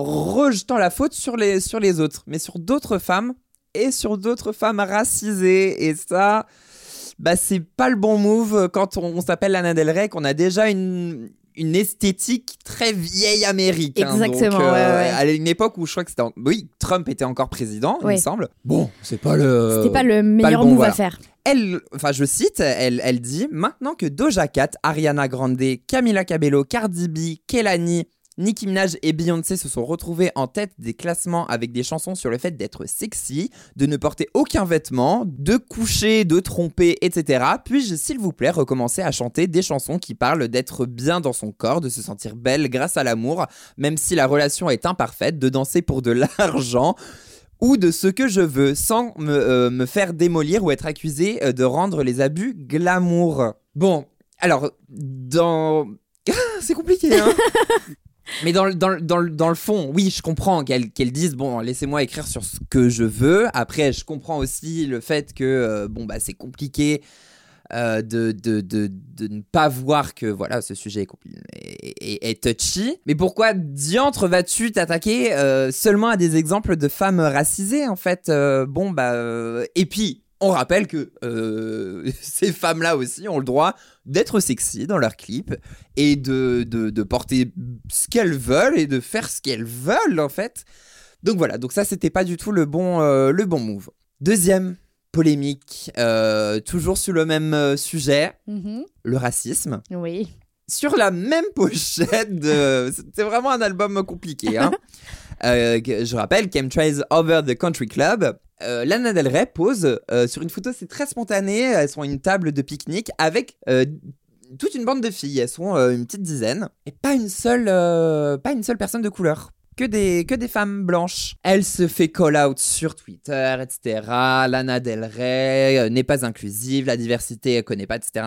Speaker 4: rejetant la faute sur les, sur les autres, mais sur d'autres femmes et sur d'autres femmes racisées. Et ça, bah, c'est pas le bon move quand on, on s'appelle Lana Del Rey, qu'on a déjà une, une esthétique très vieille Amérique. hein.
Speaker 3: Exactement,
Speaker 4: Donc,
Speaker 3: ouais, ouais.
Speaker 4: À une époque où je crois que c'était. en- Oui, Trump était encore président, il me semble. Bon, c'est pas le.
Speaker 3: C'était pas le meilleur
Speaker 4: bon,
Speaker 3: move
Speaker 4: voilà.
Speaker 3: à faire.
Speaker 4: Elle, enfin je cite, elle, elle dit Maintenant que Doja Cat, Ariana Grande, Camila Cabello, Cardi B, Kelani, Nicki Minaj et Beyoncé se sont retrouvés en tête des classements avec des chansons sur le fait d'être sexy, de ne porter aucun vêtement, de coucher, de tromper, etc. Puis-je, s'il vous plaît, recommencer à chanter des chansons qui parlent d'être bien dans son corps, de se sentir belle grâce à l'amour, même si la relation est imparfaite, de danser pour de l'argent ou de ce que je veux, sans me, euh, faire démolir ou être accusé euh, de rendre les abus glamour? Bon, alors, dans... C'est compliqué, hein Mais dans, le- dans, dans, dans le fond, oui, je comprends qu'elle dise, bon, laissez-moi écrire sur ce que je veux. Après, je comprends aussi le fait que, euh, bon, bah, c'est compliqué euh, de, de, de, de ne pas voir que, voilà, ce sujet est, touchy. Mais pourquoi diantre vas-tu t'attaquer euh, seulement à des exemples de femmes racisées, en fait Bon, bah... et puis... On rappelle que euh, ces femmes-là aussi ont le droit d'être sexy dans leurs clips et de, de, de porter ce qu'elles veulent et de faire ce qu'elles veulent en fait. Donc voilà, donc ça c'était pas du tout le bon, euh, le bon move. Deuxième polémique, euh, toujours sur le même sujet,
Speaker 3: Mhm.
Speaker 4: le racisme.
Speaker 3: Oui.
Speaker 4: Sur la même pochette de... C'était vraiment un album compliqué. Hein. Je rappelle, Chemtrails Over the Country Club. Euh, Lana Del Rey pose euh, sur une photo, c'est très spontané. Elles sont à une table de pique-nique avec euh, toute une bande de filles. Elles sont euh, une petite dizaine et pas une seule, pas une seule personne de couleur. Que des, que des femmes blanches. Elle se fait call out sur Twitter, etc. Lana Del Rey n'est pas inclusive, la diversité elle connaît pas, etc.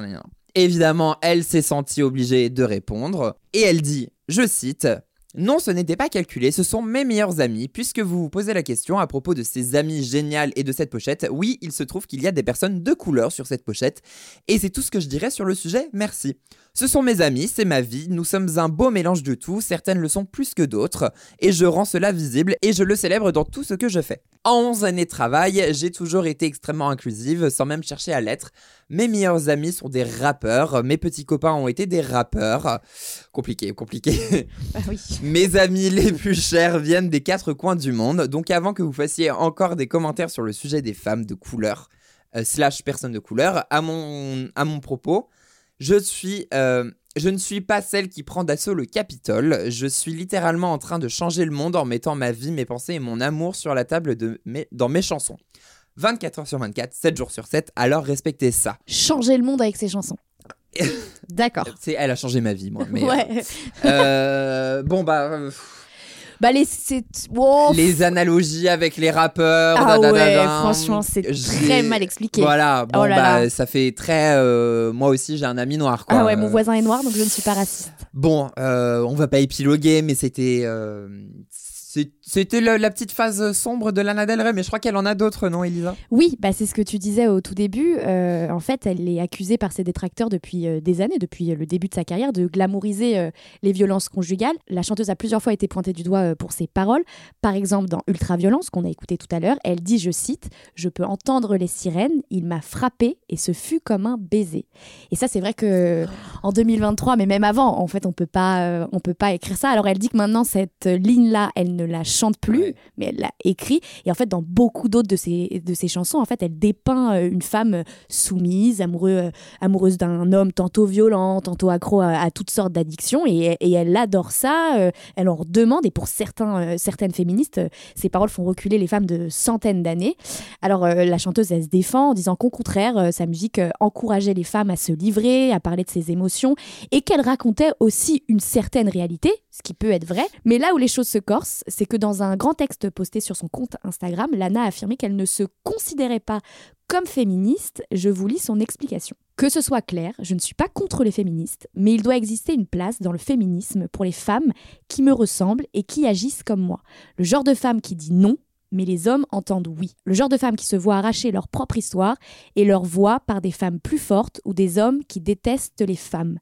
Speaker 4: Évidemment, elle s'est sentie obligée de répondre et elle dit, je cite, non, ce n'était pas calculé, ce sont mes meilleurs amis. Puisque vous vous posez la question à propos de ces amis géniales et de cette pochette, oui, il se trouve qu'il y a des personnes de couleur sur cette pochette. Et c'est tout ce que je dirais sur le sujet, merci. Ce sont mes amis, c'est ma vie, nous sommes un beau mélange de tout, certaines le sont plus que d'autres, et je rends cela visible et je le célèbre dans tout ce que je fais. En 11 années de travail, j'ai toujours été extrêmement inclusive, sans même chercher à l'être. Mes meilleurs amis sont des rappeurs, mes petits copains ont été des rappeurs. Compliqué, compliqué.
Speaker 3: Ah oui.
Speaker 4: Mes amis les plus chers viennent des quatre coins du monde, donc avant que vous fassiez encore des commentaires sur le sujet des femmes de couleur, euh, slash personnes de couleur, à mon, à mon propos, je suis... euh, je ne suis pas celle qui prend d'assaut le Capitole, je suis littéralement en train de changer le monde en mettant ma vie, mes pensées et mon amour sur la table de mes, dans mes chansons. 24 heures sur 24, 7 jours sur 7, alors respectez ça.
Speaker 3: Changer le monde avec ses chansons. D'accord.
Speaker 4: C'est, elle a changé ma vie, moi. Mais, euh,
Speaker 3: ouais.
Speaker 4: euh, bon, bah... euh,
Speaker 3: Bah les wow.
Speaker 4: les analogies avec les rappeurs.
Speaker 3: Ah
Speaker 4: da, da,
Speaker 3: ouais,
Speaker 4: da.
Speaker 3: franchement, c'est très mal expliqué.
Speaker 4: Voilà, bon,
Speaker 3: Oh là
Speaker 4: bah,
Speaker 3: là.
Speaker 4: ça fait très. euh, moi aussi, j'ai un ami noir, quoi.
Speaker 3: Ah ouais, mon
Speaker 4: Euh,
Speaker 3: voisin est noir, donc je ne suis pas raciste.
Speaker 4: Bon, euh, on va pas épiloguer, mais c'était. C'était la petite phase sombre de Lana Del Rey, mais je crois qu'elle en a d'autres, non, Elisa?
Speaker 3: Oui, bah c'est ce que tu disais au tout début. Euh, en fait, elle est accusée par ses détracteurs depuis euh, des années, depuis euh, le début de sa carrière, de glamouriser les violences conjugales. La chanteuse a plusieurs fois été pointée du doigt pour ses paroles. Par exemple, dans Ultraviolence, qu'on a écouté tout à l'heure, elle dit, je cite, Je peux entendre les sirènes, il m'a frappé et ce fut comme un baiser. Et ça, c'est vrai que en 2023, mais même avant, en fait, on peut pas, peut pas écrire ça. Alors, elle dit que maintenant cette ligne-là, elle ne la chante plus,
Speaker 4: Ouais.
Speaker 3: mais elle l'a écrit. Et en fait, dans beaucoup d'autres de ses, de ses chansons, en fait, elle dépeint euh, une femme euh, soumise, amoureux, euh, amoureuse d'un homme tantôt violent, tantôt accro à, à toutes sortes d'addictions. Et, et elle adore ça. elle en demande. Et pour certains, certaines féministes, ces paroles font reculer les femmes de centaines d'années. Alors, la chanteuse, elle se défend en disant qu'au contraire, sa musique encourageait les femmes à se livrer, à parler de ses émotions, et qu'elle racontait aussi une certaine réalité, ce qui peut être vrai. Mais là où les choses se corsent, c'est que dans un grand texte posté sur son compte Instagram, Lana a affirmé qu'elle ne se considérait pas comme féministe. Je vous lis son explication. Que ce soit clair, je ne suis pas contre les féministes, mais il doit exister une place dans le féminisme pour les femmes qui me ressemblent et qui agissent comme moi. Le genre de femme qui dit non, mais les hommes entendent oui. Le genre de femme qui se voit arracher leur propre histoire et leur voix par des femmes plus fortes ou des hommes qui détestent les femmes.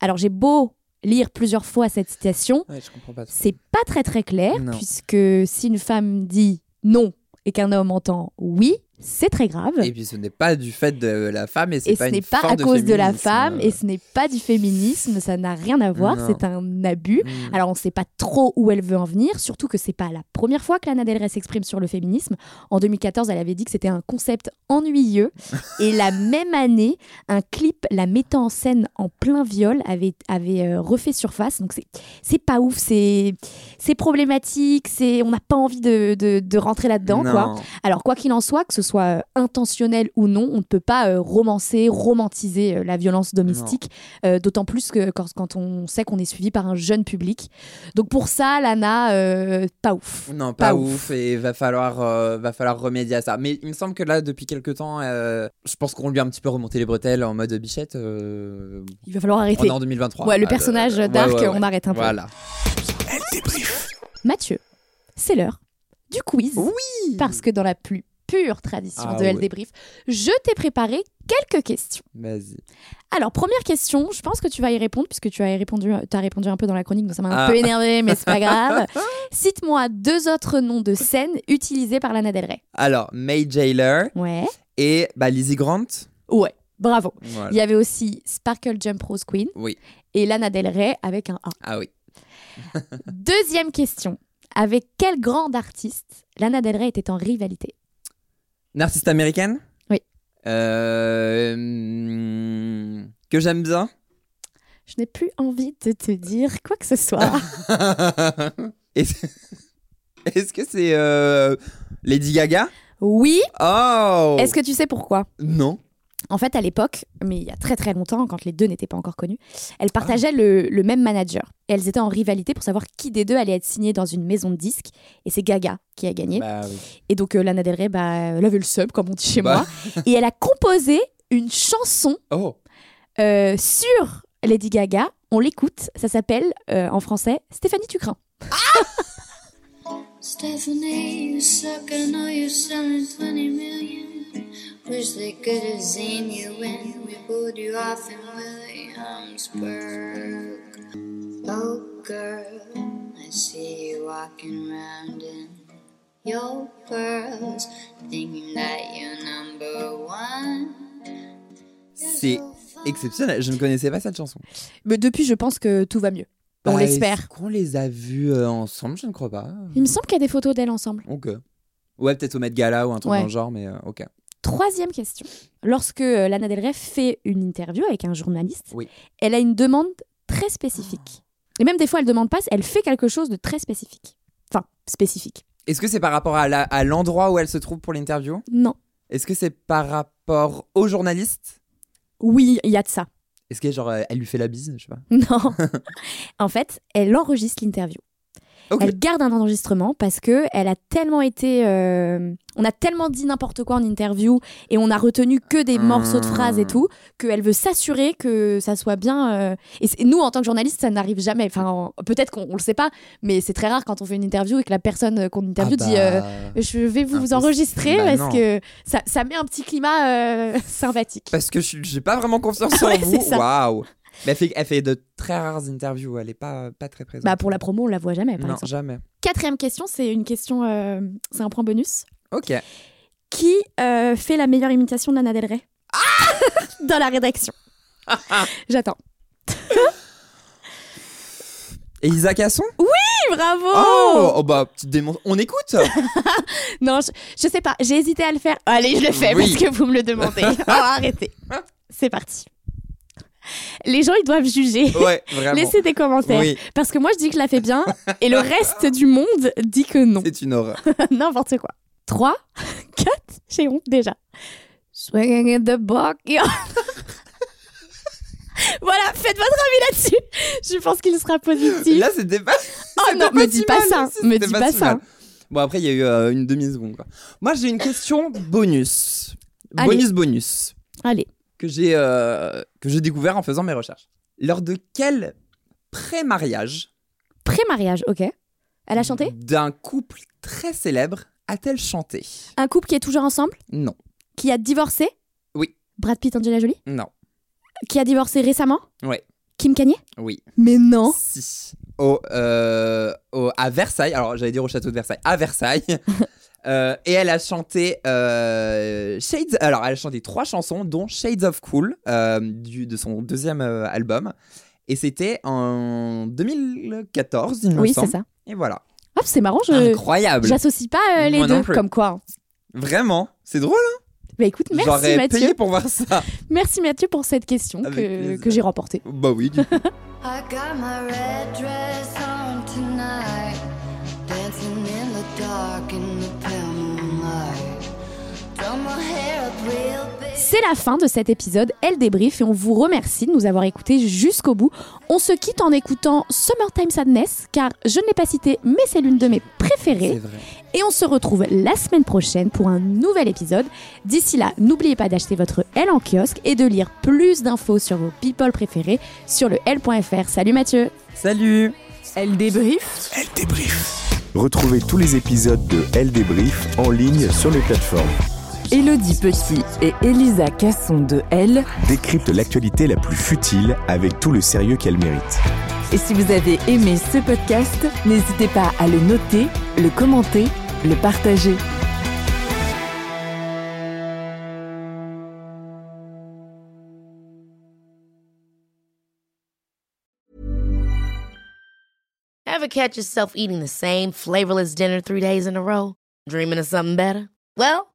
Speaker 3: Alors j'ai beau lire plusieurs fois cette citation,
Speaker 4: Ouais,
Speaker 3: c'est pas très très clair,
Speaker 4: Non.
Speaker 3: puisque si une femme dit non et qu'un homme entend oui, c'est très grave.
Speaker 4: Et puis ce n'est pas du fait de la femme et
Speaker 3: Et
Speaker 4: pas
Speaker 3: ce n'est pas à cause de la femme, et ce n'est pas du féminisme, ça n'a rien à voir, c'est un abus.
Speaker 4: Mm.
Speaker 3: Alors on ne sait pas trop où elle veut en venir, surtout que c'est pas la première fois que Lana Del Rey s'exprime sur le féminisme. En 2014, elle avait dit que c'était un concept ennuyeux, et la même année, un clip la mettant en scène en plein viol avait, avait euh, refait surface. Donc c'est c'est pas ouf, c'est c'est problématique, c'est on n'a pas envie de, de, de rentrer là-dedans, quoi. Alors, quoi qu'il en soit, que ce soit euh, intentionnel ou non, on ne peut pas euh, romancer, romantiser euh, la violence domestique, euh, d'autant plus que quand, quand on sait qu'on est suivi par un jeune public. Donc, pour ça, Lana, euh, pas ouf.
Speaker 4: Non, pas,
Speaker 3: Pas
Speaker 4: ouf.
Speaker 3: ouf.
Speaker 4: et va falloir, euh, va falloir remédier à ça. Mais il me semble que là, depuis quelques temps, euh, je pense qu'on lui a un petit peu remonté les bretelles en mode bichette. euh,
Speaker 3: Il va falloir
Speaker 4: on
Speaker 3: arrêter.
Speaker 4: est en 2023.
Speaker 3: Ouais, le
Speaker 4: Ah,
Speaker 3: personnage
Speaker 4: euh, ouais,
Speaker 3: d'Arc,
Speaker 4: ouais, ouais.
Speaker 3: on arrête un peu.
Speaker 4: Voilà.
Speaker 2: Elle débrief.
Speaker 3: Mathieu, c'est l'heure du quiz.
Speaker 4: Oui.
Speaker 3: Parce que dans la plus pure tradition
Speaker 4: Ah
Speaker 3: de Elle
Speaker 4: ouais.
Speaker 3: Je t'ai préparé quelques questions.
Speaker 4: Vas-y.
Speaker 3: Alors, première question, je pense que tu vas y répondre, puisque tu as répondu, as répondu un peu dans la chronique, donc ça m'a un
Speaker 4: Ah.
Speaker 3: peu énervé, mais c'est pas grave. Cite-moi deux autres noms de scènes utilisés par Lana Del Rey.
Speaker 4: Alors, May Jailer
Speaker 3: Ouais.
Speaker 4: et bah, Lizzie Grant.
Speaker 3: Ouais, bravo.
Speaker 4: Voilà.
Speaker 3: Il y avait aussi Sparkle Jump Rose Queen
Speaker 4: Oui.
Speaker 3: et Lana Del Rey avec un A.
Speaker 4: Ah oui.
Speaker 3: Deuxième question. Avec quel grand artiste Lana Del Rey était en rivalité?
Speaker 4: Une artiste américaine
Speaker 3: Oui.
Speaker 4: Euh, hum, que j'aime bien.
Speaker 3: Je n'ai plus envie de te dire quoi que ce soit.
Speaker 4: Est-ce est-ce que c'est euh, Lady Gaga?
Speaker 3: Oui.
Speaker 4: Oh
Speaker 3: Est-ce que tu sais pourquoi?
Speaker 4: Non.
Speaker 3: En fait, à l'époque, mais il y a très très longtemps, quand les deux n'étaient pas encore connus, elles
Speaker 4: Ah.
Speaker 3: partageaient le, le même manager. Et elles étaient en rivalité pour savoir qui des deux allait être signé dans une maison de disques. Et c'est Gaga qui a gagné.
Speaker 4: Bah oui.
Speaker 3: Et donc euh, Lana Del Rey, bah, elle avait le sub, comme on dit chez
Speaker 4: Bah.
Speaker 3: moi. Et elle a composé une chanson
Speaker 4: Oh.
Speaker 3: euh, sur Lady Gaga. On l'écoute. Ça s'appelle, euh, en français, Stéphanie Tucrin.
Speaker 5: Stephanie, you suck, I know you're selling 20 million. Wish they could have seen you when we pulled you off in Williamsburg. Oh, girl, I see you walking around in your pearls, thinking that you're number one.
Speaker 4: C'est exceptionnel. Je ne connaissais pas cette chanson.
Speaker 3: Mais depuis, je pense que tout va mieux. On
Speaker 4: Bah,
Speaker 3: l'espère.
Speaker 4: est-ce qu'on les a vus euh, ensemble? Je ne crois pas.
Speaker 3: Il me semble qu'il y a des photos d'elles ensemble.
Speaker 4: Ok. Ouais, peut-être au Met Gala ou un truc
Speaker 3: Ouais.
Speaker 4: dans le genre, mais euh, ok.
Speaker 3: Troisième question. Lorsque euh, Lana Del Rey fait une interview avec un journaliste,
Speaker 4: Oui.
Speaker 3: elle a une demande très spécifique. Et même des fois, elle demande pas, elle fait quelque chose de très spécifique. Enfin, spécifique.
Speaker 4: Est-ce que c'est par rapport à l'endroit où elle se trouve pour l'interview?
Speaker 3: Non.
Speaker 4: Est-ce que c'est par rapport au journaliste?
Speaker 3: Oui, il y a de ça.
Speaker 4: Est-ce que genre euh, elle lui fait la bise Je sais pas?
Speaker 3: Non. en fait, elle enregistre l'interview. Elle garde un enregistrement parce que elle a tellement été, euh, on a tellement dit n'importe quoi en interview et on a retenu que des morceaux de phrases et tout qu'elle veut s'assurer que ça soit bien. euh, Et, nous, en tant que journaliste, ça n'arrive jamais. Enfin, en- peut-être qu'on on le sait pas, mais c'est très rare quand on fait une interview et que la personne qu'on interview
Speaker 4: Ah
Speaker 3: dit.
Speaker 4: bah,
Speaker 3: euh, je vais vous, vous
Speaker 4: impossible.
Speaker 3: enregistrer
Speaker 4: Bah
Speaker 3: parce
Speaker 4: non.
Speaker 3: que ça, ça met un petit climat euh, sympathique.
Speaker 4: Parce que je suis- j'ai pas vraiment confiance en
Speaker 3: Ouais,
Speaker 4: vous.
Speaker 3: c'est ça.
Speaker 4: Waouh. Mais elle fait, elle fait de très rares interviews. Elle est pas, pas très présente.
Speaker 3: Bah, pour la promo, on la voit jamais, par
Speaker 4: non,
Speaker 3: exemple.
Speaker 4: jamais.
Speaker 3: Quatrième question, c'est une question, euh, c'est un point bonus.
Speaker 4: Ok.
Speaker 3: Qui euh, fait la meilleure imitation d'Anna Del Rey? Dans la rédaction. J'attends.
Speaker 4: Et Isa Casson?
Speaker 3: Oui, bravo
Speaker 4: oh, oh, bah, petite démon. On écoute
Speaker 3: Non, je, je sais pas, j'ai hésité à le faire. Allez, je le fais
Speaker 4: Oui.
Speaker 3: parce que vous me le demandez. oh, arrêtez. C'est parti. Les gens, ils doivent juger.
Speaker 4: Ouais, vraiment.
Speaker 3: Laissez des commentaires.
Speaker 4: Oui,
Speaker 3: Parce que moi, je dis que je la fais bien et le reste du monde dit que non.
Speaker 4: c'est une horreur.
Speaker 3: N'importe quoi. 3, 4, j'ai honte déjà. Swinging in the backyard. voilà, faites votre avis là-dessus. Je pense qu'il sera positif.
Speaker 4: Là, c'était pas.
Speaker 3: oh non, me dis pas ça. Me dis
Speaker 4: pas
Speaker 3: ça.
Speaker 4: Bon, après, il y a eu euh, une demi-seconde. Moi, j'ai une question bonus.
Speaker 3: Allez.
Speaker 4: Bonus, bonus.
Speaker 3: Allez.
Speaker 4: Que j'ai euh, que j'ai découvert en faisant mes recherches. Lors de quel pré-mariage
Speaker 3: Pré-mariage, ok. Elle a chanté
Speaker 4: d'un couple très célèbre a-t-elle chanté?
Speaker 3: Un couple qui est toujours ensemble?
Speaker 4: Non.
Speaker 3: Qui a divorcé?
Speaker 4: Oui.
Speaker 3: Brad Pitt, Angela Jolie?
Speaker 4: Non.
Speaker 3: Qui a divorcé récemment?
Speaker 4: Ouais.
Speaker 3: Kim Kanye?
Speaker 4: Oui.
Speaker 3: Mais non.
Speaker 4: Si. Au, euh, au- à Versailles, alors j'allais dire au château de Versailles, à Versailles. Euh, et elle a chanté euh, Shades. Alors, elle a chanté trois chansons, dont Shades of Cool, euh, du, de son deuxième euh, album. Et c'était en 2014, il me
Speaker 3: Oui, c'est ça.
Speaker 4: Et voilà.
Speaker 3: Hop, c'est marrant, je
Speaker 4: Incroyable.
Speaker 3: j'associe pas euh, les
Speaker 4: Moi
Speaker 3: deux comme quoi.
Speaker 4: Vraiment. C'est drôle. hein
Speaker 3: Bah écoute, merci
Speaker 4: J'aurais
Speaker 3: Mathieu.
Speaker 4: payé pour voir ça.
Speaker 3: Merci Mathieu pour cette question
Speaker 4: Avec
Speaker 3: que, que j'ai remportée.
Speaker 4: bah oui, du coup.
Speaker 5: I got my red dress on tonight,
Speaker 3: C'est la fin de cet épisode Elle débrief et on vous remercie de nous avoir écoutés jusqu'au bout. On se quitte en écoutant Summertime Sadness car je ne l'ai pas cité mais c'est l'une de mes
Speaker 4: C'est
Speaker 3: préférées
Speaker 4: vrai.
Speaker 3: et on se retrouve la semaine prochaine pour un nouvel épisode. D'ici là, n'oubliez pas d'acheter votre L en kiosque et de lire plus d'infos sur vos people préférés sur le L.fr. Salut Mathieu
Speaker 4: Salut.
Speaker 1: Elle débrief
Speaker 2: Elle débrief. Retrouvez tous les épisodes de Elle débrief en ligne sur les plateformes.
Speaker 1: Elodie Petit et Elisa Casson de Elle.
Speaker 2: Décrypte l'actualité la plus futile avec tout le sérieux qu'elle mérite.
Speaker 1: Et si vous avez aimé ce podcast, n'hésitez pas à le noter, le commenter, le partager.
Speaker 6: Ever catch yourself eating the same flavorless dinner three days in a row? Dreaming of something better? Well,